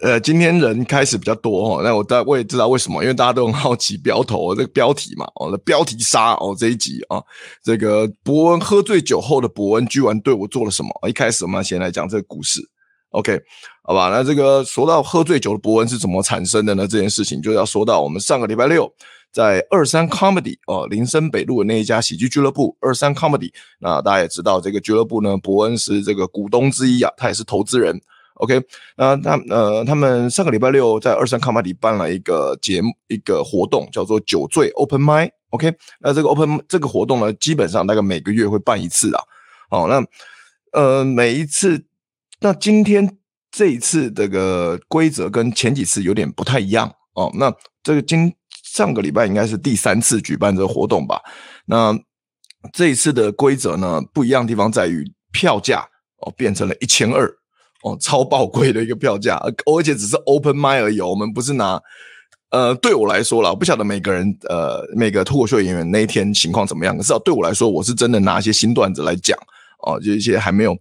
呃，今天人开始比较多哦，那我大我也知道为什么，因为大家都很好奇标头这个标题嘛，哦，的标题杀哦这一集啊，这个博恩喝醉酒后的博恩居然对我做了什么？一开始我们先来讲这个故事，OK，好吧？那这个说到喝醉酒的博恩是怎么产生的呢？这件事情就要说到我们上个礼拜六在二三 Comedy 哦林森北路的那一家喜剧俱乐部二三 Comedy，那大家也知道这个俱乐部呢，博恩是这个股东之一啊，他也是投资人。OK，那他呃，他们上个礼拜六在二三 Comedy 办了一个节目，一个活动，叫做酒醉 Open Mic。OK，那这个 Open 这个活动呢，基本上大概每个月会办一次啊。哦，那呃，每一次，那今天这一次这个规则跟前几次有点不太一样哦。那这个今上个礼拜应该是第三次举办这个活动吧？那这一次的规则呢，不一样的地方在于票价哦，变成了一千二。哦，超爆贵的一个票价，而且只是 open mic 而已。我们不是拿，呃，对我来说啦，我不晓得每个人，呃，每个脱口秀演员那一天情况怎么样。可是对我来说，我是真的拿一些新段子来讲，哦，就一些还没有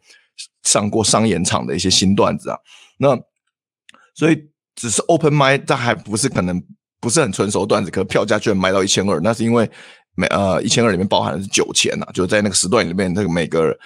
上过商演场的一些新段子啊。那所以只是 open mic，但还不是可能不是很成熟段子，可票价居然卖到一千二，那是因为每呃一千二里面包含的是酒钱呐，就在那个时段里面，那个每个。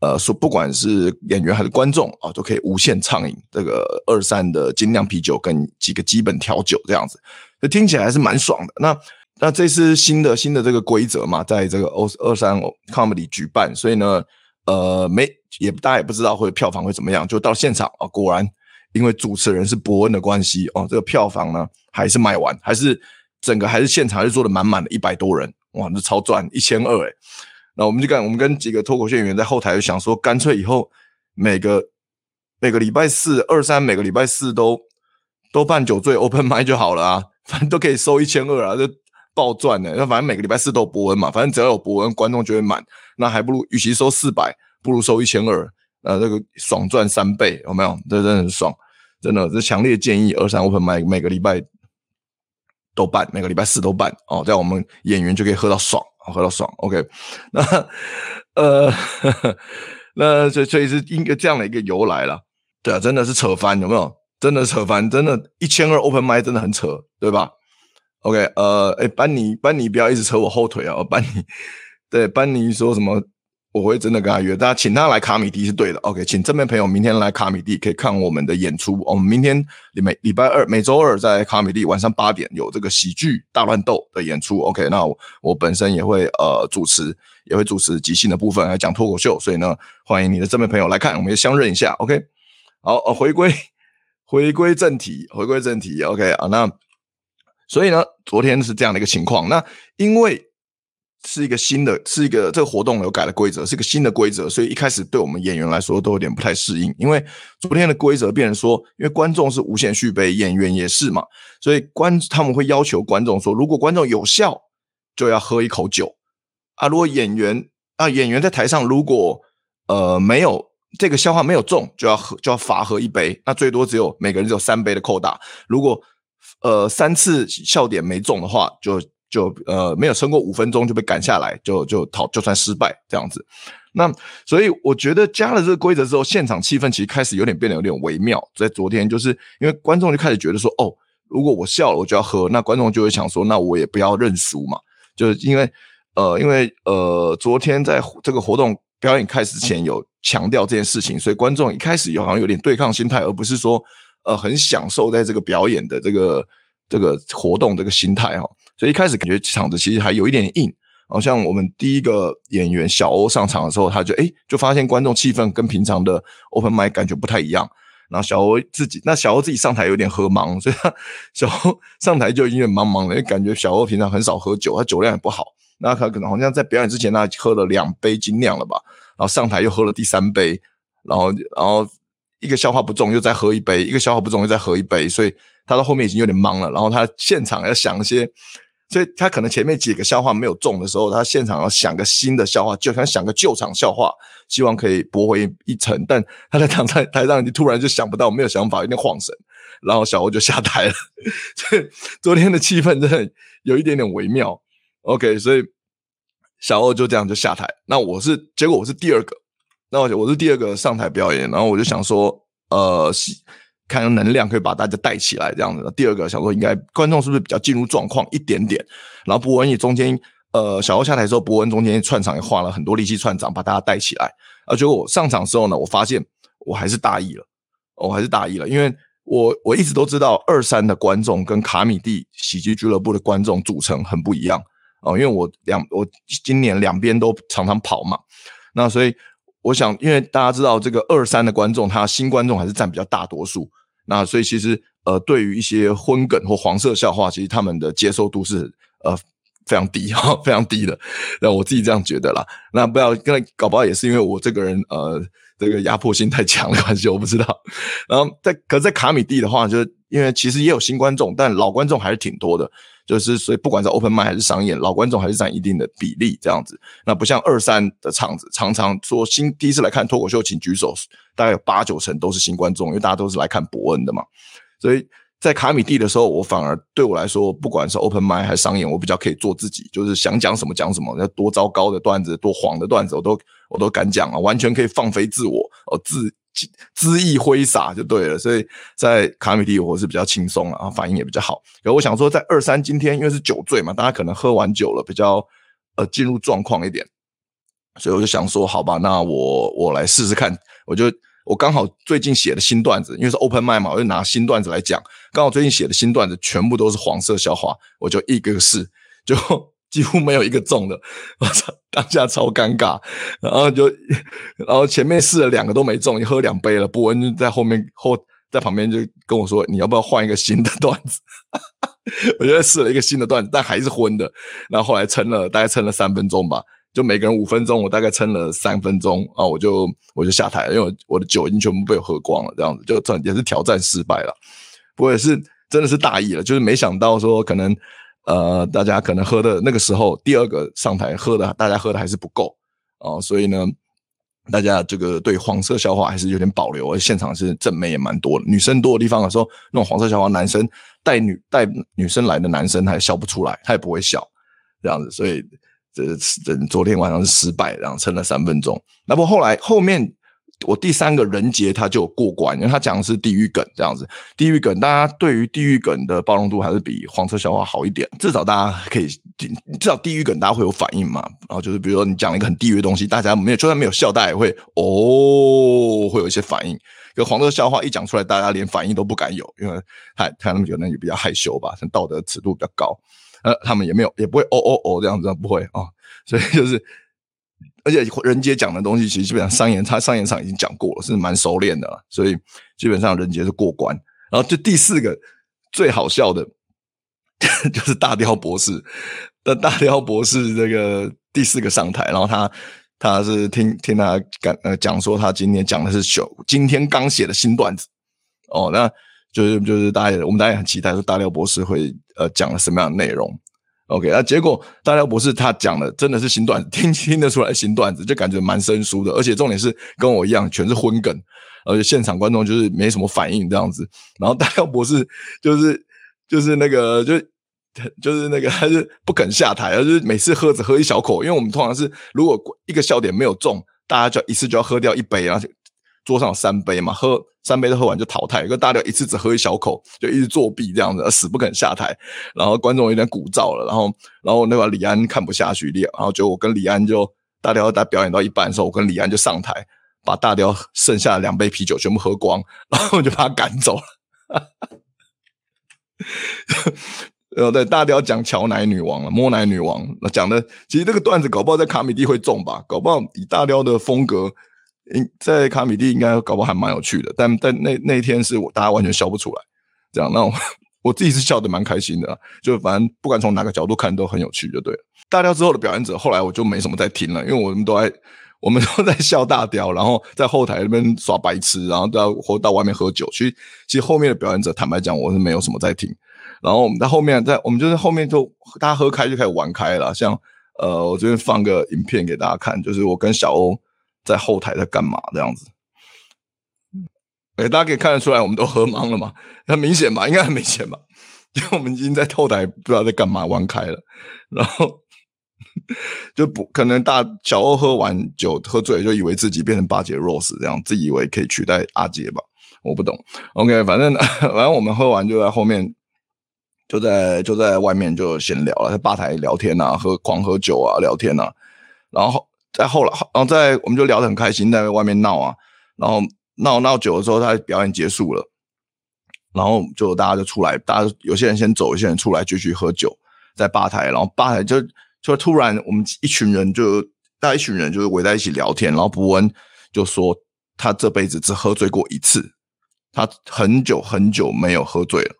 呃，说不管是演员还是观众啊，都可以无限畅饮这个二三的精酿啤酒跟几个基本调酒这样子，就听起来还是蛮爽的。那那这是新的新的这个规则嘛，在这个二三 comedy 举办，所以呢，呃，没也大家也不知道会票房会怎么样。就到现场啊，果然因为主持人是伯恩的关系哦，这个票房呢还是卖完，还是整个还是现场还是坐的满满的，一百多人哇，那超赚一千二诶。那我们就干，我们跟几个脱口秀演员在后台就想说，干脆以后每个每个礼拜四二三，每个礼拜四都都办酒醉 open mic 就好了啊，反正都可以收一千二啊，就爆赚的。那反正每个礼拜四都有博文嘛，反正只要有博文，观众就会满。那还不如与其收四百，不如收一千二，呃，这个爽赚三倍，有没有？这真的很爽，真的，这强烈建议二三 open mic 每个礼拜都办，每个礼拜四都办哦，这样我们演员就可以喝到爽。喝到爽，OK，那呃，那所以所以是一个这样的一个由来了，对啊，真的是扯翻，有没有？真的扯翻，真的，一千二 open 麦真的很扯，对吧？OK，呃，哎，班尼，班尼不要一直扯我后腿啊，班尼，对，班尼说什么？我会真的跟他约，大家请他来卡米蒂是对的。OK，请这边朋友明天来卡米蒂可以看我们的演出。我们明天每礼拜二、每周二在卡米蒂晚上八点有这个喜剧大乱斗的演出。OK，那我，我本身也会呃主持，也会主持即兴的部分来讲脱口秀。所以呢，欢迎你的这边朋友来看，我们也相认一下。OK，好，呃，回归 回归正题，回归正题。OK 啊，那所以呢，昨天是这样的一个情况。那因为。是一个新的，是一个这个活动有改了规则，是一个新的规则，所以一开始对我们演员来说都有点不太适应。因为昨天的规则变成说，因为观众是无限续杯，演员也是嘛，所以观他们会要求观众说，如果观众有笑，就要喝一口酒啊。如果演员啊演员在台上如果呃没有这个笑话没有中，就要喝就要罚喝一杯，那最多只有每个人只有三杯的扣打。如果呃三次笑点没中的话，就。就呃没有撑过五分钟就被赶下来，就就逃就算失败这样子。那所以我觉得加了这个规则之后，现场气氛其实开始有点变得有点微妙。在昨天，就是因为观众就开始觉得说，哦，如果我笑了，我就要喝，那观众就会想说，那我也不要认输嘛。就是因为呃因为呃昨天在这个活动表演开始前有强调这件事情，所以观众一开始有好像有点对抗心态，而不是说呃很享受在这个表演的这个这个活动这个心态哈。所以一开始感觉场子其实还有一点点硬，好像我们第一个演员小欧上场的时候，他就诶就发现观众气氛跟平常的 open mic 感觉不太一样。然后小欧自己，那小欧自己上台有点喝茫，所以他小欧上台就有点茫茫的，因为感觉小欧平常很少喝酒，他酒量也不好。那他可能好像在表演之前，他喝了两杯精酿了吧，然后上台又喝了第三杯，然后然后一个消化不中又再喝一杯，一个消化不中又再喝一杯，所以他到后面已经有点茫了。然后他现场要想一些。所以他可能前面几个笑话没有中的时候，他现场要想个新的笑话，就想想个救场笑话，希望可以驳回一层。但他在台上台上，你突然就想不到，没有想法，有点晃神，然后小欧就下台了。所以昨天的气氛真的有一点点微妙。OK，所以小欧就这样就下台。那我是结果我是第二个，那我我是第二个上台表演，然后我就想说，呃，是看能量可以把大家带起来这样子。第二个想说，应该观众是不是比较进入状况一点点？然后博文也中间，呃，小欧下台的时候，博文中间串场也花了很多力气串场，把大家带起来。而结果我上场的时候呢，我发现我还是大意了，我还是大意了，因为我我一直都知道二三的观众跟卡米蒂喜剧俱乐部的观众组成很不一样哦，因为我两我今年两边都常常跑嘛，那所以。我想，因为大家知道这个二三的观众，他新观众还是占比较大多数，那所以其实呃，对于一些荤梗或黄色笑话，其实他们的接受度是呃非常低哈，非常低的。那我自己这样觉得啦。那不要跟搞不好也是因为我这个人呃这个压迫性太强的关系，我不知道。然后在可是在卡米蒂的话，就是因为其实也有新观众，但老观众还是挺多的。就是所以，不管是 open mic 还是商演，老观众还是占一定的比例这样子。那不像二三的场子，常常说新第一次来看脱口秀，请举手，大概有八九成都是新观众，因为大家都是来看伯恩的嘛。所以在卡米蒂的时候，我反而对我来说，不管是 open mic 还是商演，我比较可以做自己，就是想讲什么讲什么，要多糟糕的段子，多黄的段子，我都我都敢讲啊，完全可以放飞自我，哦自。恣意挥洒就对了，所以在卡米蒂我是比较轻松啊，反应也比较好。可我想说，在二三今天因为是酒醉嘛，大家可能喝完酒了，比较呃进入状况一点，所以我就想说，好吧，那我我来试试看。我就我刚好最近写的新段子，因为是 open mic 嘛，我就拿新段子来讲。刚好最近写的新段子全部都是黄色笑话，我就一个个试就。几乎没有一个中的，我操，当下超尴尬，然后就，然后前面试了两个都没中，你喝两杯了，博恩就在后面后在旁边就跟我说，你要不要换一个新的段子？我就试了一个新的段子，但还是昏的，然后后来撑了大概撑了三分钟吧，就每个人五分钟，我大概撑了三分钟啊，我就我就下台了，因为我我的酒已经全部被我喝光了，这样子就算也是挑战失败了，不过也是真的是大意了，就是没想到说可能。呃，大家可能喝的那个时候，第二个上台喝的，大家喝的还是不够哦、所以呢，大家这个对黄色笑话还是有点保留，而现场是正妹也蛮多的，女生多的地方的时候，那种黄色笑话，男生带女带女生来的男生他笑不出来，他也不会笑这样子，所以这这昨天晚上是失败，然后撑了三分钟，那不后来后面。我第三个人杰他就过关，因为他讲的是地狱梗这样子。地狱梗，大家对于地狱梗的包容度还是比黄色笑话好一点，至少大家可以，至少地狱梗大家会有反应嘛。然后就是比如说你讲了一个很地狱的东西，大家没有，就算没有笑，大家也会哦，会有一些反应。可黄色笑话一讲出来，大家连反应都不敢有，因为他他们可能也比较害羞吧，道德尺度比较高，呃，他们也没有也不会哦哦哦这样子，不会啊、哦，所以就是。而且人杰讲的东西，其实基本上商演他商演场已经讲过了，是蛮熟练的了，所以基本上人杰是过关。然后就第四个最好笑的，就是大雕博士。那大雕博士这个第四个上台，然后他他是听听他讲呃讲说他今天讲的是秀，今天刚写的新段子哦，那就是就是大家我们大家很期待说大雕博士会呃讲了什么样的内容。OK，那结果大廖博士他讲的真的是新段子，听听得出来新段子，就感觉蛮生疏的，而且重点是跟我一样全是荤梗，而且现场观众就是没什么反应这样子。然后大廖博士就是就是那个就就是那个他是不肯下台，就是每次喝只喝一小口，因为我们通常是如果一个笑点没有中，大家就一次就要喝掉一杯，然后桌上三杯嘛，喝。三杯都喝完就淘汰，一个大雕一次只喝一小口，就一直作弊这样子，死不肯下台。然后观众有点鼓噪了，然后然后那个李安看不下去，然后就我跟李安就大雕在表演到一半的时候，我跟李安就上台，把大雕剩下的两杯啤酒全部喝光，然后我就把他赶走了。然 后对大雕讲乔奶女王了，摸奶女王讲的，其实这个段子搞不好在卡米蒂会中吧，搞不好以大雕的风格。在卡米蒂应该搞不好还蛮有趣的，但但那那一天是我大家完全笑不出来，这样，那我我自己是笑得蛮开心的，就反正不管从哪个角度看都很有趣，就对了。大雕之后的表演者，后来我就没什么在听了，因为我们都在我们都在笑大雕，然后在后台那边耍白痴，然后到或到外面喝酒。其实其实后面的表演者，坦白讲，我是没有什么在听。然后我们在后面，在我们就是后面就大家喝开就开始玩开了，像呃，我这边放个影片给大家看，就是我跟小欧。在后台在干嘛？这样子，哎、欸，大家可以看得出来，我们都喝茫了嘛，很明显吧？应该很明显吧？因为我们已经在后台不知道在干嘛玩开了，然后 就不可能大小欧喝完酒喝醉，就以为自己变成巴结 Rose 这样，自以为可以取代阿杰吧？我不懂。OK，反正 反正我们喝完就在后面，就在就在外面就闲聊了，在吧台聊天啊，喝狂喝酒啊，聊天啊。然后在后来，然后在我们就聊得很开心，在外面闹啊，然后闹闹久了之后，他表演结束了，然后就大家就出来，大家有些人先走，有些人出来继续喝酒，在吧台，然后吧台就就突然我们一群人就大家一群人就是围在一起聊天，然后博恩就说他这辈子只喝醉过一次，他很久很久没有喝醉了，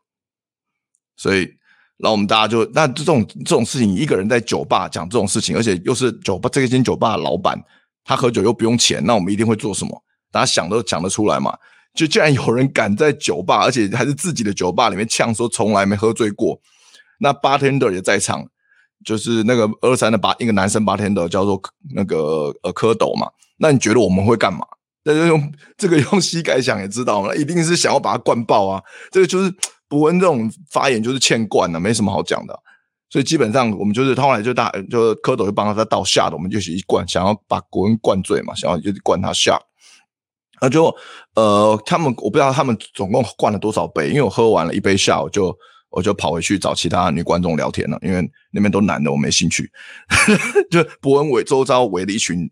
所以。然后我们大家就那这种这种事情，一个人在酒吧讲这种事情，而且又是酒吧这间酒吧的老板，他喝酒又不用钱，那我们一定会做什么？大家想都想得出来嘛？就既然有人敢在酒吧，而且还是自己的酒吧里面呛说从来没喝醉过。那 bartender 也在场，就是那个二三的八一个男生 bartender 叫做那个呃蝌蚪嘛。那你觉得我们会干嘛？那 就用这个用膝盖想也知道嘛，那一定是想要把他灌爆啊！这个就是。伯恩这种发言就是欠灌的，没什么好讲的，所以基本上我们就是他后来就大就蝌蚪就帮他倒下的，我们就一灌，想要把伯恩灌醉嘛，想要就灌他下，那就呃他们我不知道他们总共灌了多少杯，因为我喝完了一杯下，我就我就跑回去找其他女观众聊天了，因为那边都男的，我没兴趣，就伯恩围周遭围了一群，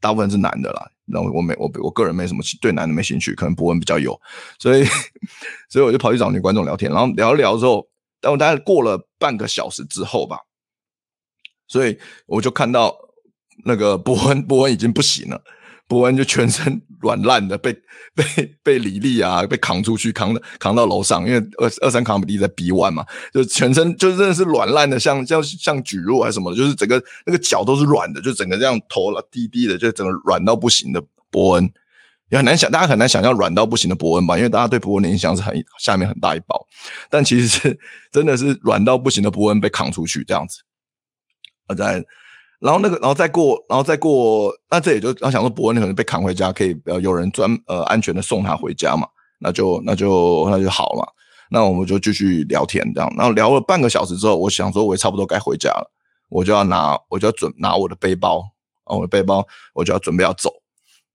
大部分是男的啦。然后我没我我个人没什么对男的没兴趣，可能博文比较有，所以 所以我就跑去找女观众聊天，然后聊一聊之后，但我大概过了半个小时之后吧，所以我就看到那个博文博文已经不行了。伯恩就全身软烂的被 被被李丽啊被扛出去扛扛到楼上，因为二二三卡米蒂在 B one 嘛，就全身就真的是软烂的，像像像蒟蒻还是什么的，就是整个那个脚都是软的，就整个这样头了低低的，就整个软到不行的伯恩，也很难想，大家很难想象软到不行的伯恩吧，因为大家对伯恩的印象是很下面很大一包，但其实是真的是软到不行的伯恩被扛出去这样子，而在。然后那个，然后再过，然后再过，那这也就他想说博恩可能被扛回家，可以呃有人专呃安全的送他回家嘛，那就那就那就好嘛，那我们就继续聊天这样，然后聊了半个小时之后，我想说我也差不多该回家了，我就要拿我就要准拿我的背包，啊我的背包我就要准备要走，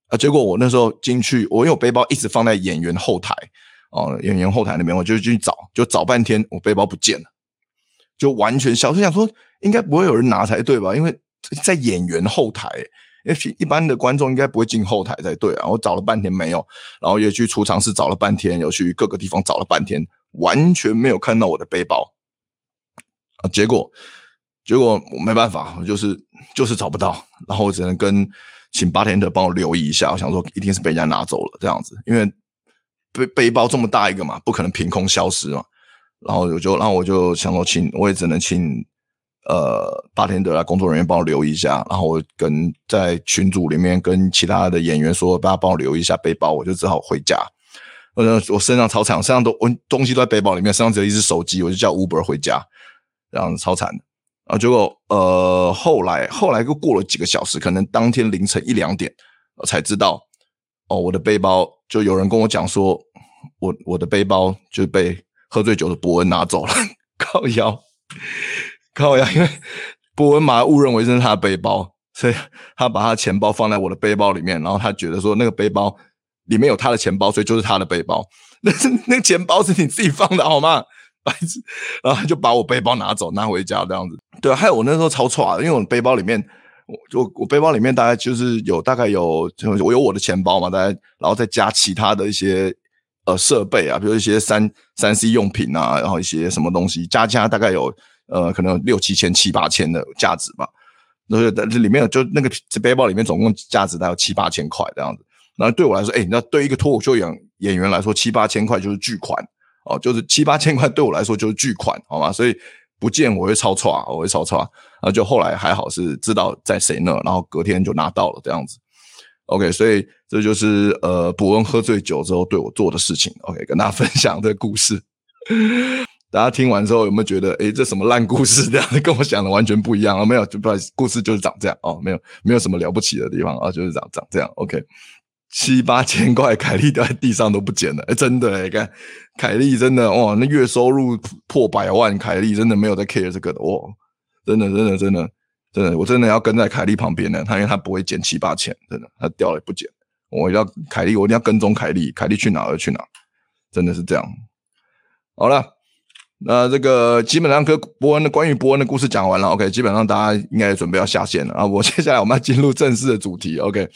啊结果我那时候进去，我因为背包一直放在演员后台，哦演员后台那边，我就进去找，就找半天我背包不见了，就完全消失，想说应该不会有人拿才对吧，因为。在演员后台，因为一般的观众应该不会进后台才对啊！我找了半天没有，然后也去储藏室找了半天，又去各个地方找了半天，完全没有看到我的背包啊！结果，结果我没办法，我就是就是找不到，然后我只能跟请八天的帮我留意一下。我想说，一定是被人家拿走了这样子，因为背背包这么大一个嘛，不可能凭空消失嘛。然后我就，然后我就想说，请我也只能请。呃，八天的工作人员帮我留意一下，然后我跟在群组里面跟其他的演员说，大家帮我留意一下背包，我就只好回家。呃，我身上超惨，身上都我东西都在背包里面，身上只有一只手机，我就叫 Uber 回家，这样超惨的。然后结果呃，后来后来又过了几个小时，可能当天凌晨一两点，我才知道哦，我的背包就有人跟我讲说，我我的背包就被喝醉酒的伯恩拿走了，靠腰。靠呀！因为博恩马误认为这是他的背包，所以他把他的钱包放在我的背包里面，然后他觉得说那个背包里面有他的钱包，所以就是他的背包。那是那个钱包是你自己放的好吗？白痴！然后他就把我背包拿走，拿回家这样子。对啊，还有我那时候超错啊，因为我背包里面，我我我背包里面大概就是有大概有我有我的钱包嘛，大概然后再加其他的一些呃设备啊，比如一些三三 C 用品啊，然后一些什么东西加加大概有。呃，可能六七千、七八千的价值吧。那这里面就那个这背包里面总共价值大概七八千块这样子。然后对我来说，哎，那对一个脱口秀演演员来说，七八千块就是巨款哦，就是七八千块对我来说就是巨款，好吗？所以不见我会超差，我会超差。然后就后来还好是知道在谁那，然后隔天就拿到了这样子。OK，所以这就是呃，博恩喝醉酒之后对我做的事情。OK，跟大家分享这个故事。大家听完之后有没有觉得，诶，这什么烂故事？这样跟我想的完全不一样啊？没有，就不好意思，故事就是长这样哦，没有，没有什么了不起的地方啊，就是长长这样。OK，七八千块，凯莉掉在地上都不捡了，诶，真的诶，看凯莉真的哇，那月收入破百万，凯莉真的没有在 care 这个的哇，真的，真的，真的，真的，我真的要跟在凯莉旁边呢，他因为他不会捡七八千，真的，他掉了也不捡。我要凯莉，我一定要跟踪凯莉，凯莉去哪儿去哪，真的是这样。好了，那这个基本上跟博恩的关于博恩的故事讲完了，OK，基本上大家应该准备要下线了啊。我 接下来我们要进入正式的主题，OK，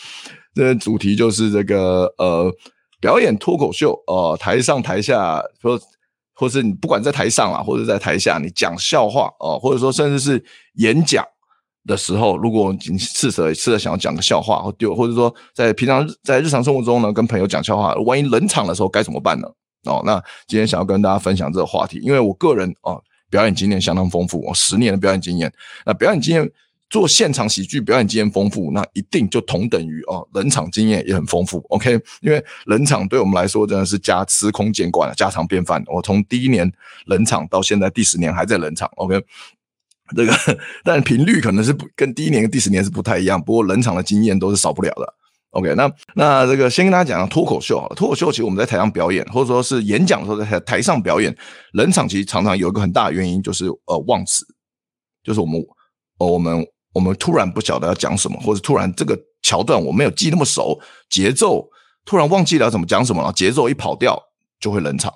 这个主题就是这个呃表演脱口秀哦、呃，台上台下说。或是你不管在台上啊，或者在台下，你讲笑话哦，或者说甚至是演讲的时候，如果你试着试着想要讲个笑话，或丢，或者说在平常在日常生活中呢，跟朋友讲笑话，万一冷场的时候该怎么办呢？哦，那今天想要跟大家分享这个话题，因为我个人哦，表演经验相当丰富，哦，十年的表演经验，那表演经验。做现场喜剧表演经验丰富，那一定就同等于哦，冷场经验也很丰富。OK，因为冷场对我们来说真的是家司空见惯了，家常便饭。我从第一年冷场到现在第十年还在冷场。OK，这个 但频率可能是不跟第一年跟第十年是不太一样，不过冷场的经验都是少不了的。OK，那那这个先跟大家讲脱口秀好了，脱口秀其实我们在台上表演，或者说是演讲的时候在台台上表演，冷场其实常常有一个很大的原因就是呃忘词，就是我们呃我们。我们突然不晓得要讲什么，或者突然这个桥段我没有记那么熟，节奏突然忘记了怎么讲什么了，节奏一跑掉就会冷场。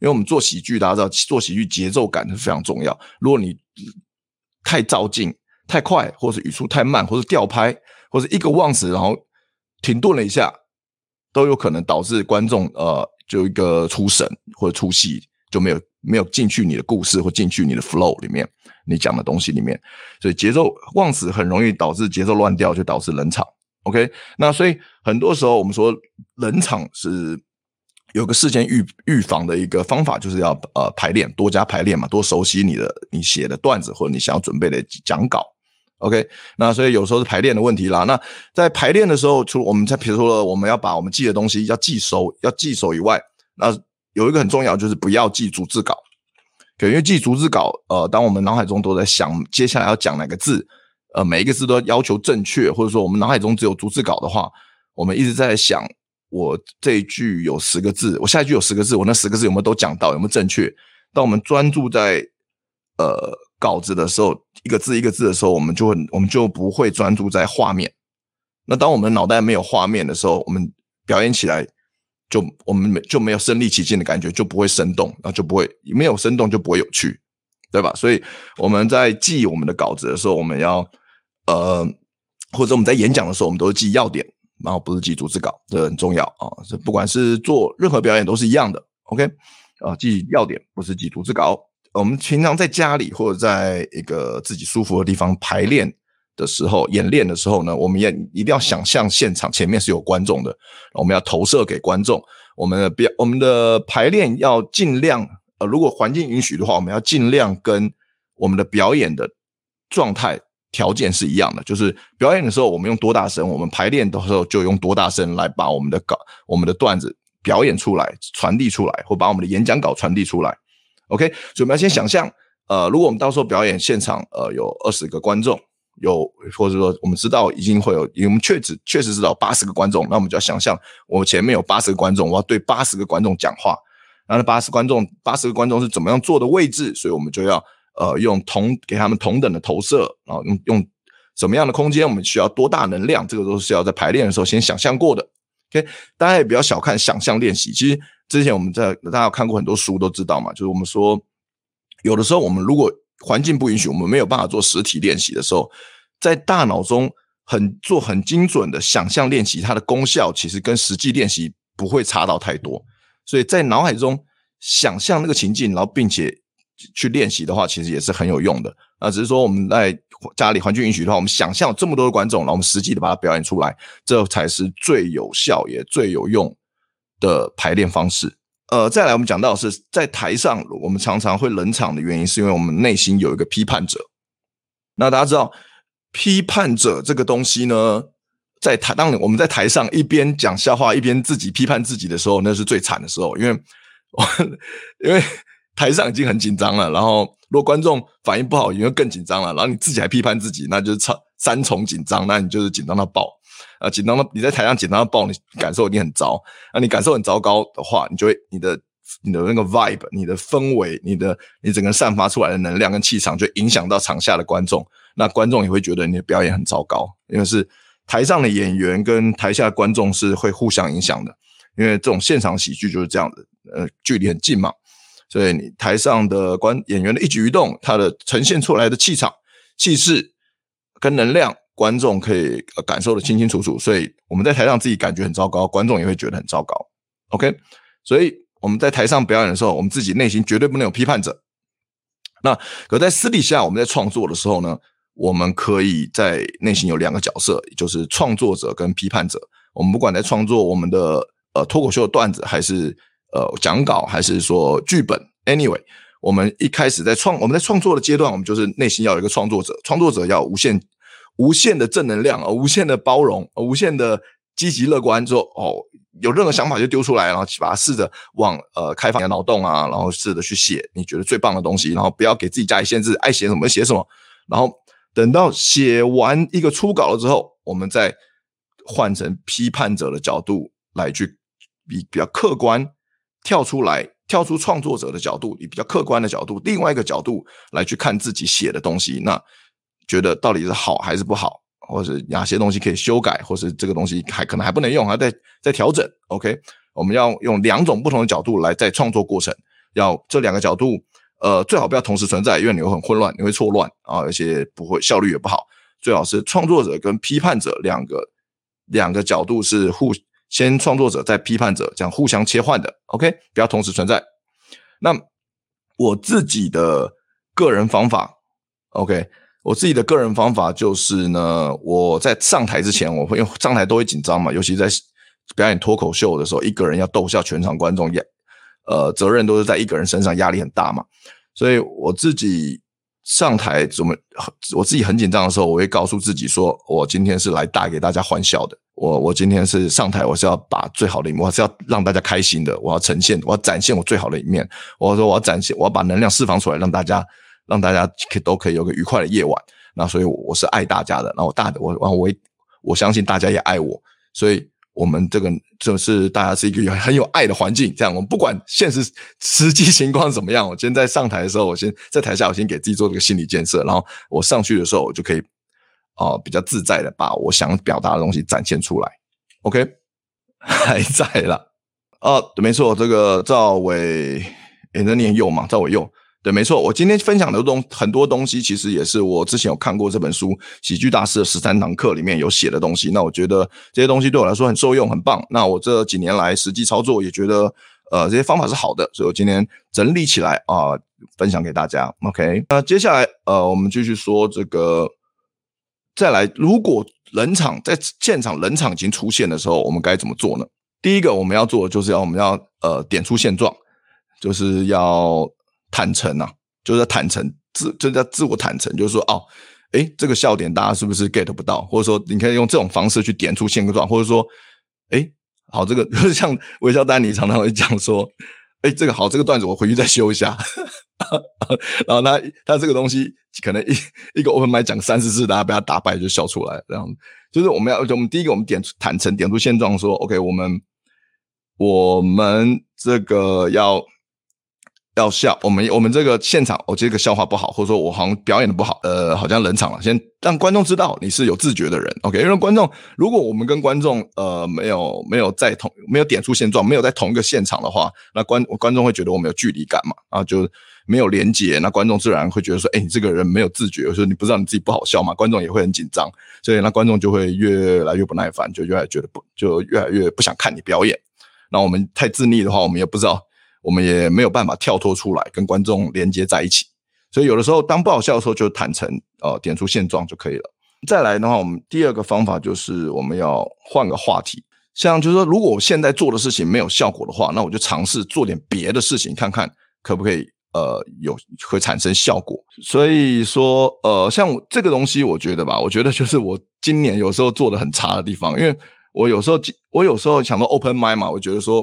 因为我们做喜剧，大家知道做喜剧节奏感是非常重要。如果你太照镜、太快，或是语速太慢，或是掉拍，或是一个忘词，然后停顿了一下，都有可能导致观众呃就一个出神或者出戏就没有没有进去你的故事或进去你的 flow 里面。你讲的东西里面，所以节奏忘词很容易导致节奏乱掉，就导致冷场。OK，那所以很多时候我们说冷场是有个事先预预防的一个方法，就是要呃排练，多加排练嘛，多熟悉你的你写的段子或者你想要准备的讲稿。OK，那所以有时候是排练的问题啦。那在排练的时候，除了我们在比如说我们要把我们记的东西要记熟，要记熟以外，那有一个很重要就是不要记逐字稿。对，因为记逐字稿，呃，当我们脑海中都在想接下来要讲哪个字，呃，每一个字都要求正确，或者说我们脑海中只有逐字稿的话，我们一直在想，我这一句有十个字，我下一句有十个字，我那十个字有没有都讲到，有没有正确？当我们专注在呃稿子的时候，一个字一个字的时候，我们就会我们就不会专注在画面。那当我们脑袋没有画面的时候，我们表演起来。就我们没就没有身临其境的感觉，就不会生动，然后就不会没有生动就不会有趣，对吧？所以我们在记我们的稿子的时候，我们要呃，或者我们在演讲的时候，我们都是记要点，然后不是记逐字稿，这很重要啊。这不管是做任何表演都是一样的，OK 啊，记要点不是记逐字稿。我们平常在家里或者在一个自己舒服的地方排练。的时候，演练的时候呢，我们也一定要想象现场前面是有观众的，我们要投射给观众。我们的表，我们的排练要尽量，呃，如果环境允许的话，我们要尽量跟我们的表演的状态条件是一样的。就是表演的时候，我们用多大声，我们排练的时候就用多大声来把我们的稿、我们的段子表演出来、传递出来，或把我们的演讲稿传递出来。OK，所以我们要先想象，呃，如果我们到时候表演现场，呃，有二十个观众。有，或者说我们知道已经会有，我们确实确实知道八十个观众，那我们就要想象，我前面有八十个观众，我要对八十个观众讲话，然后那八十观众，八十个观众是怎么样坐的位置，所以我们就要呃用同给他们同等的投射，然后用用什么样的空间，我们需要多大能量，这个都是要在排练的时候先想象过的。OK，大家也不要小看想象练习，其实之前我们在大家有看过很多书都知道嘛，就是我们说有的时候我们如果环境不允许，我们没有办法做实体练习的时候，在大脑中很做很精准的想象练习，它的功效其实跟实际练习不会差到太多。所以在脑海中想象那个情境，然后并且去练习的话，其实也是很有用的。啊，只是说我们在家里环境允许的话，我们想象这么多的观众，然后我们实际的把它表演出来，这才是最有效也最有用的排练方式。呃，再来我们讲到是在台上，我们常常会冷场的原因，是因为我们内心有一个批判者。那大家知道，批判者这个东西呢，在台当我们在台上一边讲笑话一边自己批判自己的时候，那是最惨的时候，因为 因为台上已经很紧张了，然后如果观众反应不好，因为更紧张了，然后你自己还批判自己，那就是三重紧张，那你就是紧张到爆。啊，紧张到你在台上紧张到爆，你感受一定很糟。那你感受很糟糕的话，你就会你的你的那个 vibe，你的氛围，你的你整个散发出来的能量跟气场，就影响到场下的观众。那观众也会觉得你的表演很糟糕，因为是台上的演员跟台下的观众是会互相影响的，因为这种现场喜剧就是这样子，呃，距离很近嘛，所以你台上的观演员的一举一动，他的呈现出来的气场、气势跟能量，观众可以感受得清清楚楚。所以我们在台上自己感觉很糟糕，观众也会觉得很糟糕。OK，所以我们在台上表演的时候，我们自己内心绝对不能有批判者。那可在私底下，我们在创作的时候呢，我们可以在内心有两个角色，就是创作者跟批判者。我们不管在创作我们的呃脱口秀的段子，还是呃讲稿，还是说剧本，anyway，我们一开始在创我们在创作的阶段，我们就是内心要有一个创作者，创作者要无限无限的正能量，无限的包容，无限的积极乐观，说哦，有任何想法就丢出来，然后把它试着往呃开放的脑洞啊，然后试着去写你觉得最棒的东西，然后不要给自己加以限制，爱写什么写什么，然后。等到写完一个初稿了之后，我们再换成批判者的角度来去比比较客观，跳出来，跳出创作者的角度，以比较客观的角度，另外一个角度来去看自己写的东西，那觉得到底是好还是不好，或者哪些东西可以修改，或是这个东西还可能还不能用，还在在调整。OK，我们要用两种不同的角度来在创作过程，要这两个角度。呃，最好不要同时存在，因为你会很混乱，你会错乱啊，而且不会效率也不好。最好是创作者跟批判者两个两个角度是互先创作者再批判者这样互相切换的，OK，不要同时存在。那我自己的个人方法，OK，我自己的个人方法就是呢，我在上台之前，我会因为上台都会紧张嘛，尤其在表演脱口秀的时候，一个人要逗笑全场观众也。呃，责任都是在一个人身上，压力很大嘛。所以我自己上台怎么，我自己很紧张的时候，我会告诉自己说，我今天是来带给大家欢笑的。我我今天是上台，我是要把最好的一面，我是要让大家开心的，我要呈现，我要展现我最好的一面。我说我要展现，我要把能量释放出来，让大家让大家可都可以有个愉快的夜晚。那所以我是爱大家的，然后大的我我我我相信大家也爱我，所以。我们这个就是大家是一个有很有爱的环境，这样我们不管现实实际情况怎么样，我今天在上台的时候，我先在台下，我先给自己做这个心理建设，然后我上去的时候，我就可以啊、比较自在的把我想表达的东西展现出来。OK，还在啦，啊，没错，这个赵伟，诶那念佑嘛，赵伟佑。对，没错，我今天分享的东很多东西，其实也是我之前有看过这本书《喜剧大师的十三堂课》里面有写的东西。那我觉得这些东西对我来说很受用，很棒。那我这几年来实际操作，也觉得呃这些方法是好的，所以我今天整理起来啊、分享给大家。OK，那接下来呃，我们继续说这个，再来，如果冷场在现场冷场已经出现的时候，我们该怎么做呢？第一个我们要做的就是要我们要呃点出现状，就是要。坦诚啊，就是坦诚自，这叫自我坦诚，就是说，哦，诶，这个笑点大家是不是 get 不到？或者说，你可以用这种方式去点出现状，或者说，诶，好，这个就是像微笑丹尼常常会讲说，诶，这个好，这个段子我回去再修一下。然后他他这个东西可能一一个 open mic 讲三四次，大家被他打败就笑出来，这样就是我们要，我们第一个我们点坦诚，点出现状，说，OK，我们我们这个要。要笑，我们我们这个现场，我这个笑话不好，或者说我好像表演的不好，呃，好像冷场了。先让观众知道你是有自觉的人，OK？因为观众，如果我们跟观众呃没有没有在同没有点出现状，没有在同一个现场的话，那观观众会觉得我们有距离感嘛，啊，就没有连接，那观众自然会觉得说，哎，你这个人没有自觉，有时候你不知道你自己不好笑嘛，观众也会很紧张，所以那观众就会越来越不耐烦，就越来越觉得不就越来越不想看你表演。那我们太自溺的话，我们也不知道。我们也没有办法跳脱出来跟观众连接在一起，所以有的时候当不好笑的时候就坦诚，呃，点出现状就可以了。再来的话，我们第二个方法就是我们要换个话题，像就是说，如果我现在做的事情没有效果的话，那我就尝试做点别的事情，看看可不可以呃有会产生效果。所以说，呃，像这个东西，我觉得吧，我觉得就是我今年有时候做的很差的地方，因为我有时候我有时候想到 open mind 嘛，我觉得说。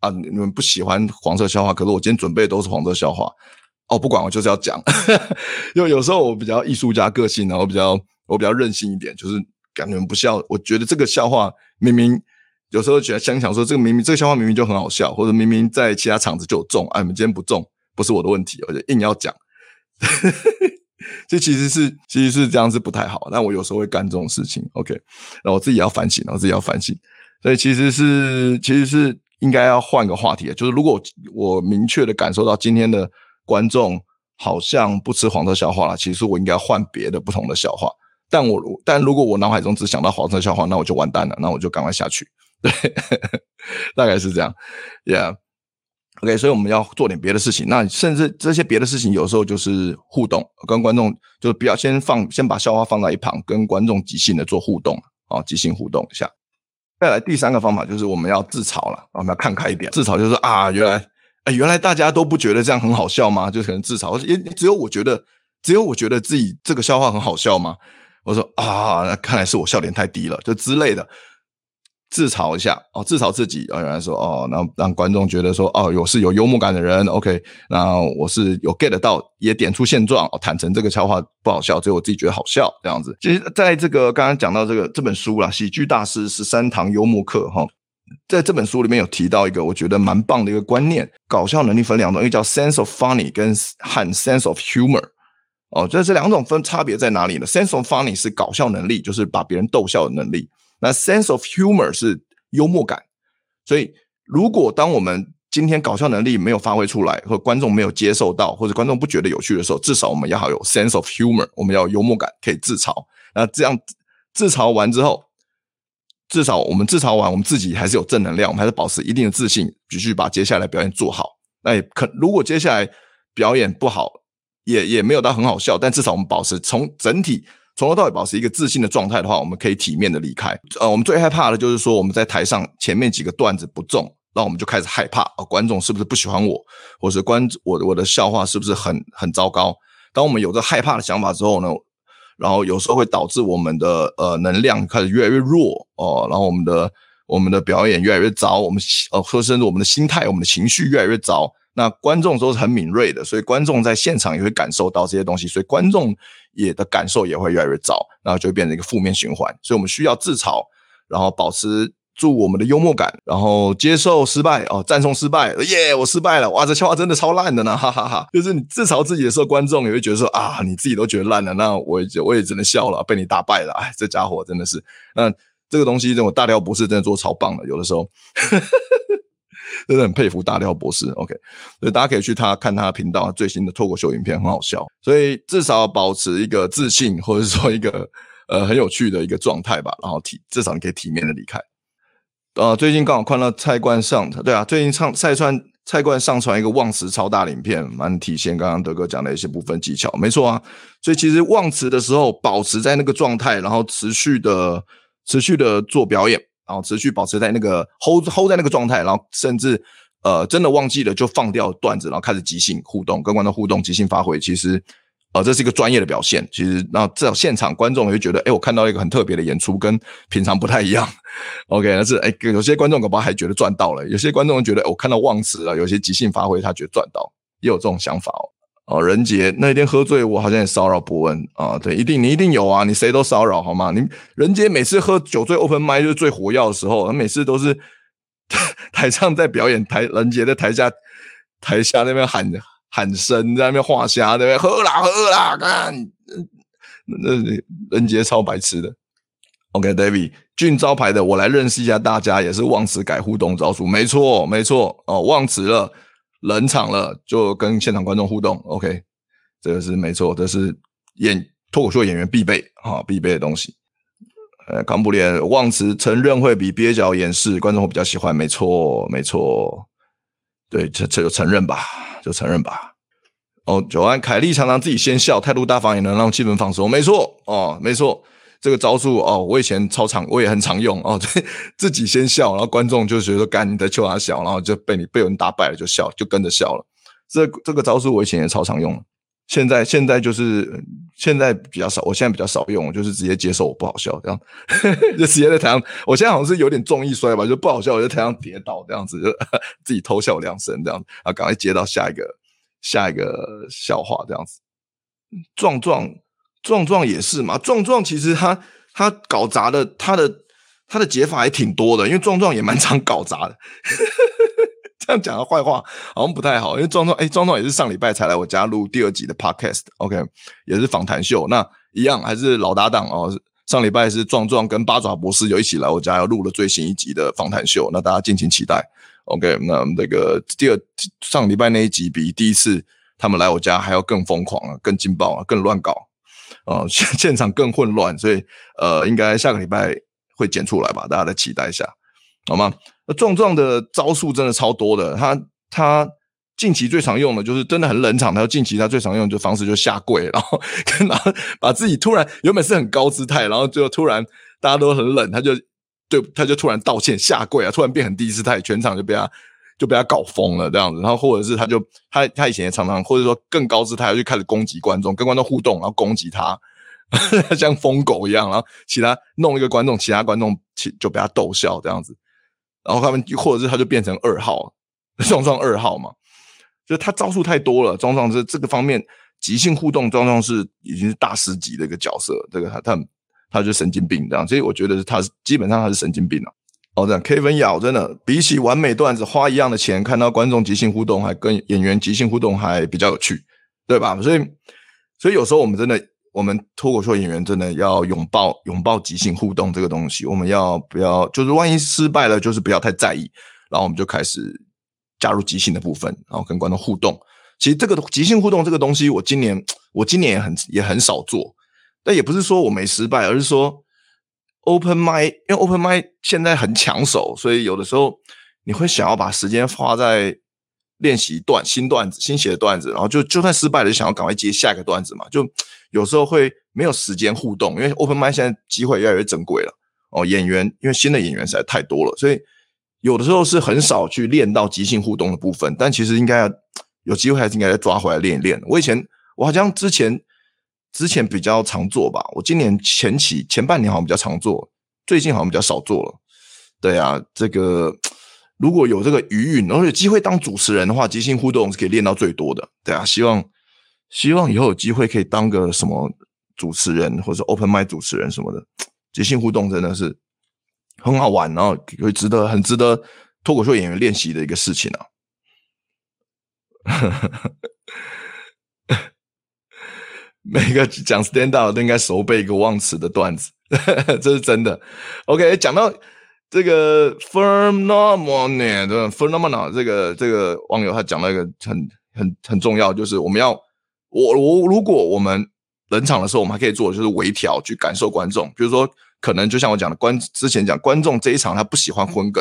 啊，你们不喜欢黄色笑话，可是我今天准备都是黄色笑话。哦，不管我就是要讲，因为有时候我比较艺术家个性，然后我比较我比较任性一点，就是感觉不笑。我觉得这个笑话明明有时候觉得想想说，这个明明这个笑话明明就很好笑，或者明明在其他场子就有中，啊，你们今天不中不是我的问题，我就硬要讲。这其实是其实是这样子不太好。但我有时候会干这种事情，OK，然后我自己要反省，然后自己要反省。所以其实是其实是应该要换个话题，就是如果我明确的感受到今天的观众好像不吃黄色笑话了，其实我应该换别的不同的笑话。但我但如果我脑海中只想到黄色笑话，那我就完蛋了，那我就赶快下去。对，大概是这样，Yeah。OK，所以我们要做点别的事情。那甚至这些别的事情，有时候就是互动，跟观众就不要先放，先把笑话放在一旁，跟观众即兴的做互动啊，即兴互动一下。再来第三个方法就是我们要自嘲了，我们要看开一点。自嘲就是啊，原来哎，原来大家都不觉得这样很好笑吗？就可能自嘲，也只有我觉得，只有我觉得自己这个笑话很好笑吗？我说啊，那看来是我笑点太低了，就之类的。自嘲一下哦，自嘲自己，然后有人说哦，然后让观众觉得说哦，我是有幽默感的人，OK，然后我是有 get 到，也点出现状，坦诚这个笑话不好笑，只有我自己觉得好笑这样子。其实，在这个刚刚讲到这个这本书啦，《喜剧大师十三堂幽默课》哈，在这本书里面有提到一个我觉得蛮棒的一个观念，搞笑能力分两种，一个叫 sense of funny 跟和 sense of humor 哦，这这两种分差别在哪里呢？sense of funny 是搞笑能力，就是把别人逗笑的能力。那 sense of humor 是幽默感，所以如果当我们今天搞笑能力没有发挥出来，或观众没有接受到，或者观众不觉得有趣的时候，至少我们要有 sense of humor，我们要有幽默感，可以自嘲。那这样自嘲完之后，至少我们自嘲完，我们自己还是有正能量，我们还是保持一定的自信，继续把接下来表演做好。那也可如果接下来表演不好，也也没有到很好笑，但至少我们保持从整体。从头到尾保持一个自信的状态的话，我们可以体面的离开。呃，我们最害怕的就是说我们在台上前面几个段子不中，那我们就开始害怕，呃，观众是不是不喜欢我，或者观我我的笑话是不是很很糟糕？当我们有个害怕的想法之后呢，然后有时候会导致我们的呃能量开始越来越弱哦，然后我们的我们的表演越来越糟，我们呃，或甚至我们的心态、我们的情绪越来越糟。那观众都是很敏锐的，所以观众在现场也会感受到这些东西，所以观众也的感受也会越来越糟，然后就会变成一个负面循环。所以我们需要自嘲，然后保持住我们的幽默感，然后接受失败哦，赞颂失败，耶，我失败了，哇，这笑话真的超烂的呢，哈哈哈。就是你自嘲自己的时候，观众也会觉得说啊，你自己都觉得烂了，那我也我也只能笑了，被你打败了，哎，这家伙真的是，那这个东西这种大廖博士真的做超棒的，有的时候。真的很佩服大廖博士，OK，所以大家可以去他看他的频道最新的脱口秀影片，很好笑。所以至少保持一个自信，或者说一个呃很有趣的一个状态吧。然后体至少你可以体面的离开。呃，最近刚好看到蔡冠上，对啊，最近唱蔡川蔡冠上传一个忘词超大影片，蛮体现刚刚德哥讲的一些部分技巧，没错啊。所以其实忘词的时候，保持在那个状态，然后持续的持续的做表演。然后持续保持在那个 hold hold 在那个状态，然后甚至呃真的忘记了就放掉段子，然后开始即兴互动，跟观众互动，即兴发挥。其实呃这是一个专业的表现。其实那至少现场观众也会觉得，哎，我看到一个很特别的演出，跟平常不太一样。OK，但是哎，有些观众可能还觉得赚到了，有些观众觉得我看到忘词了，有些即兴发挥他觉得赚到，也有这种想法哦。哦，人杰那天喝醉，我好像也骚扰伯恩啊，对，一定你一定有啊，你谁都骚扰好吗？你人杰每次喝酒醉 open mic 就是最活跃的时候，他每次都是 台上在表演，台人杰在台下台下那边喊喊声，在那边画虾，对不对？喝啦喝啦，看那那人杰超白痴的。OK，David，俊招牌的，我来认识一下大家，也是忘词改互动招数，没错没错哦，忘词了。冷场了，就跟现场观众互动。OK，这个是没错，这是演脱口秀演员必备啊，必备的东西。呃，康布连忘词承认会比蹩脚掩饰，观众会比较喜欢。没错，没错，对，这这就承认吧，就承认吧。哦，九安凯莉常常自己先笑，态度大方也能让气氛放松。没错，哦，没错。这个招数哦，我以前超常，我也很常用哦。对，自己先笑，然后观众就觉得说干你在求他笑，然后就被你被人打败了，就笑，就跟着笑了。这这个招数我以前也超常用，现在现在就是现在比较少，我现在比较少用，就是直接接受我不好笑这样，就直接在台上。我现在好像是有点重易摔吧，就不好笑，我在台上跌倒这样子，就 自己偷笑两声这样子，然后赶快接到下一个下一个笑话这样子，壮壮。壮壮也是嘛，壮壮其实他他搞砸的，他的他的解法还挺多的，因为壮壮也蛮常搞砸的。这样讲的坏话好像不太好，因为壮壮，哎，壮壮也是上礼拜才来我家录第二集的 podcast，OK，也是访谈秀，那一样还是老搭档哦。上礼拜是壮壮跟八爪博士有一起来我家要录了最新一集的访谈秀，那大家敬请期待。OK，那那个第二上礼拜那一集比第一次他们来我家还要更疯狂啊，更劲爆啊，更乱搞 啊，现场更混乱，所以呃，应该下个礼拜会剪出来吧，大家再期待一下，好吗？那壮壮的招数真的超多的，他他。近期最常用的就是真的很冷场，他说近期他最常用的方式就下跪，然后 跟然后把自己突然原本是很高姿态，然后最后突然大家都很冷，他就对他就突然道歉下跪啊，突然变很低姿态，全场就被他就被他搞疯了这样子，然后或者是他就他他以前也常常或者说更高姿态就开始攻击观众，跟观众互动，然后攻击他，像疯狗一样，然后其他弄一个观众，其他观众就被他逗笑这样子，然后他们或者是他就变成二号，壮壮二号嘛。就他招数太多了，壮壮是这个方面即兴互动，壮壮是已经是大师级的一个角色。这个他他他就神经病这样，所以我觉得他基本上他是神经病了。哦，这样 K 分咬真的比起完美段子花一样的钱，看到观众即兴互动还跟演员即兴互动还比较有趣，对吧？所以所以有时候我们真的，我们脱口秀演员真的要拥抱拥抱即兴互动这个东西。我们要不要就是万一失败了，就是不要太在意，然后我们就开始。加入即兴的部分，然后跟观众互动。其实这个即兴互动这个东西，我今年我今年也很也很少做。但也不是说我没失败，而是说 open mic，因为 open mic 现在很抢手，所以有的时候你会想要把时间花在练习段新段子、新写的段子，然后就就算失败了，就想要赶快接下一个段子嘛。就有时候会没有时间互动，因为 open mic 现在机会越来越珍贵了。哦，演员因为新的演员实在太多了，所以。有的时候是很少去练到即兴互动的部分，但其实应该要有机会还是应该再抓回来练一练。我以前我好像之前之前比较常做吧，我今年前期前半年好像比较常做，最近好像比较少做了。对啊，这个如果有这个余韵，然后有机会当主持人的话，即兴互动是可以练到最多的。对啊，希望希望以后有机会可以当个什么主持人，或者 open mic 主持人什么的，即兴互动真的是。很好玩，然后会值得很值得脱口秀演员练习的一个事情啊！每个讲 stand up 都应该熟背一个忘词的段子，这是真的。OK，讲到这个 phenomenon，对 phenomenon 这个这个网友他讲了一个很很很重要，就是我们要我我如果我们冷场的时候，我们还可以做的就是微调，去感受观众，比如说。可能就像我讲的，观之前讲观众这一场他不喜欢荤梗，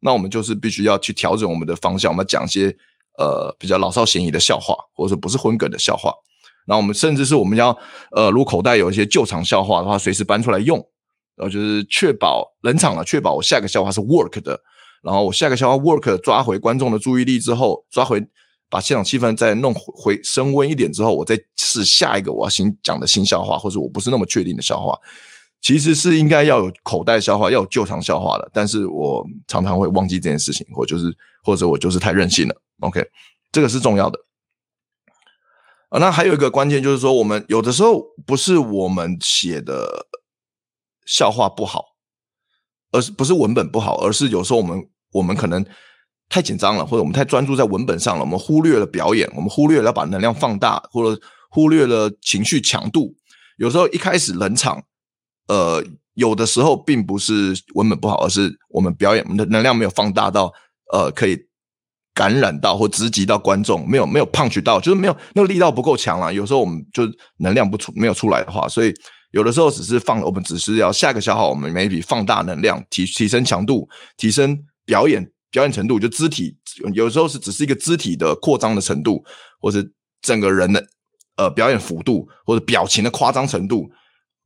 那我们就是必须要去调整我们的方向，我们要讲一些呃比较老少咸宜的笑话，或者说不是荤梗的笑话。然后我们甚至是我们要呃，如果口袋有一些旧场笑话的话，随时搬出来用，然后就是确保冷场了，确保我下个笑话是 work 的。然后我下个笑话 work 抓回观众的注意力之后，抓回把现场气氛再弄回升温一点之后，我再试下一个我要新讲的新笑话，或者我不是那么确定的笑话。其实是应该要有口袋笑话，要有旧场笑话的，但是我常常会忘记这件事情，或就是或者我就是太任性了。OK，这个是重要的。啊，那还有一个关键就是说，我们有的时候不是我们写的笑话不好，而是不是文本不好，而是有时候我们我们可能太紧张了，或者我们太专注在文本上了，我们忽略了表演，我们忽略了要把能量放大，或者忽略了情绪强度。有时候一开始冷场。呃，有的时候并不是文本不好，而是我们表演我们的能量没有放大到，呃，可以感染到或直击到观众，没有没有 punch 到，就是没有那个力道不够强了。有时候我们就能量不出没有出来的话，所以有的时候只是放，我们只是要下个消耗，我们 maybe 放大能量，提提升强度，提升表演表演程度，就肢体有时候是只是一个肢体的扩张的程度，或者整个人的呃表演幅度，或者表情的夸张程度。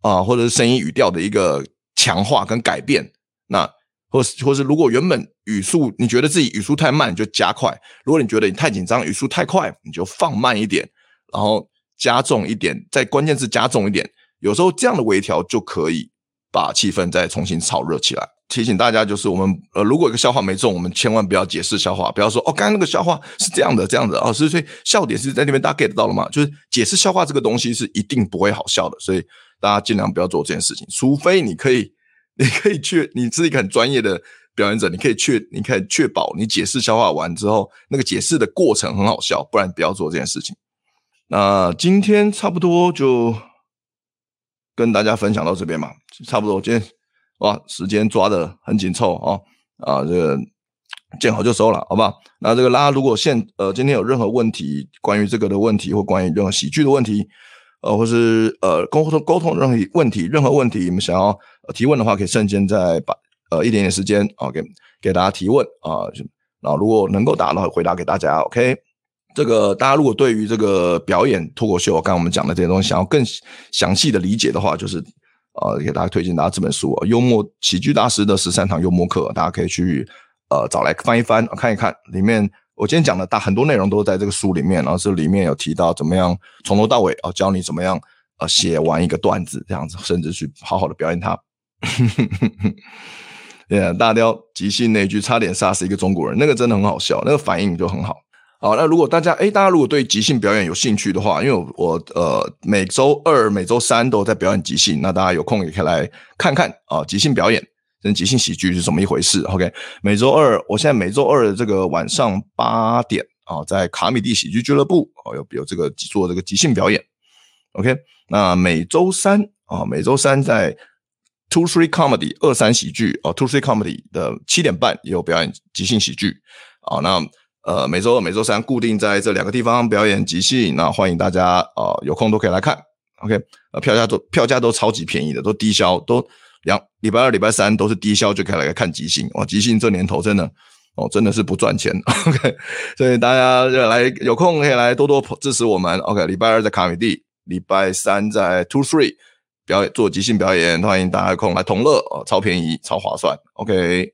啊，或者是声音语调的一个强化跟改变，那或是或是如果原本语速你觉得自己语速太慢，你就加快；如果你觉得你太紧张，语速太快，你就放慢一点，然后加重一点，在关键字加重一点。有时候这样的微调就可以把气氛再重新炒热起来。提醒大家，就是我们呃，如果一个笑话没中，我们千万不要解释笑话，不要说哦，刚刚那个笑话是这样的，这样的哦，所以所以笑点是在那边，大家 get 到了吗？就是解释笑话这个东西是一定不会好笑的，所以。大家尽量不要做这件事情，除非你可以，你可以去，你是一个很专业的表演者，你可以确你可以确保你解释消化完之后，那个解释的过程很好笑，不然不要做这件事情。那今天差不多就跟大家分享到这边嘛，差不多今天哇，时间抓的很紧凑哦，啊，这个见好就收了，好不好？那这个拉，如果现呃今天有任何问题，关于这个的问题或关于任何喜剧的问题，呃，或是呃沟通沟通任何问题，任何问题你们想要、提问的话，可以瞬间再把呃一点点时间啊、给给大家提问啊，然、呃、后如果能够答的话，回答给大家，OK。这个大家如果对于这个表演脱口秀，刚刚我们讲的这些东西，想要更详细的理解的话，就是呃，给大家推荐大家这本书《幽默喜剧大师的十三堂幽默课》，大家可以去呃找来翻一翻，看一看。里面我今天讲的大很多内容都在这个书里面，然后这里面有提到怎么样从头到尾啊、教你怎么样呃写完一个段子这样子，甚至去好好的表演它。对啊，大雕即兴那句差点杀死一个中国人，那个真的很好笑，那个反应就很好。好，那如果大家诶，大家如果对即兴表演有兴趣的话，因为我，呃每周二、每周三都在表演即兴，那大家有空也可以来看看啊，即兴表演跟即兴喜剧是怎么一回事？OK，每周二，我现在每周二的这个晚上八点啊，在卡米蒂喜剧俱乐部哦，有有这个做这个即兴表演。OK，那每周三啊，每周三在 Two Three Comedy 二三喜剧哦，Two Three Comedy 的七点半也有表演即兴喜剧啊，那。呃，每周二、每周三固定在这两个地方表演即兴，那欢迎大家呃有空都可以来看。OK，呃，票价都票价都超级便宜的，都低消，都两礼拜二、礼拜三都是低消就可以来看即兴。哇，即兴这年头真的哦，真的是不赚钱。OK，所以大家就来有空可以来多多支持我们。OK，礼拜二在卡米蒂，礼拜三在 Two Three 表演做即兴表演，欢迎大家来空来同乐哦，超便宜、超划算。OK。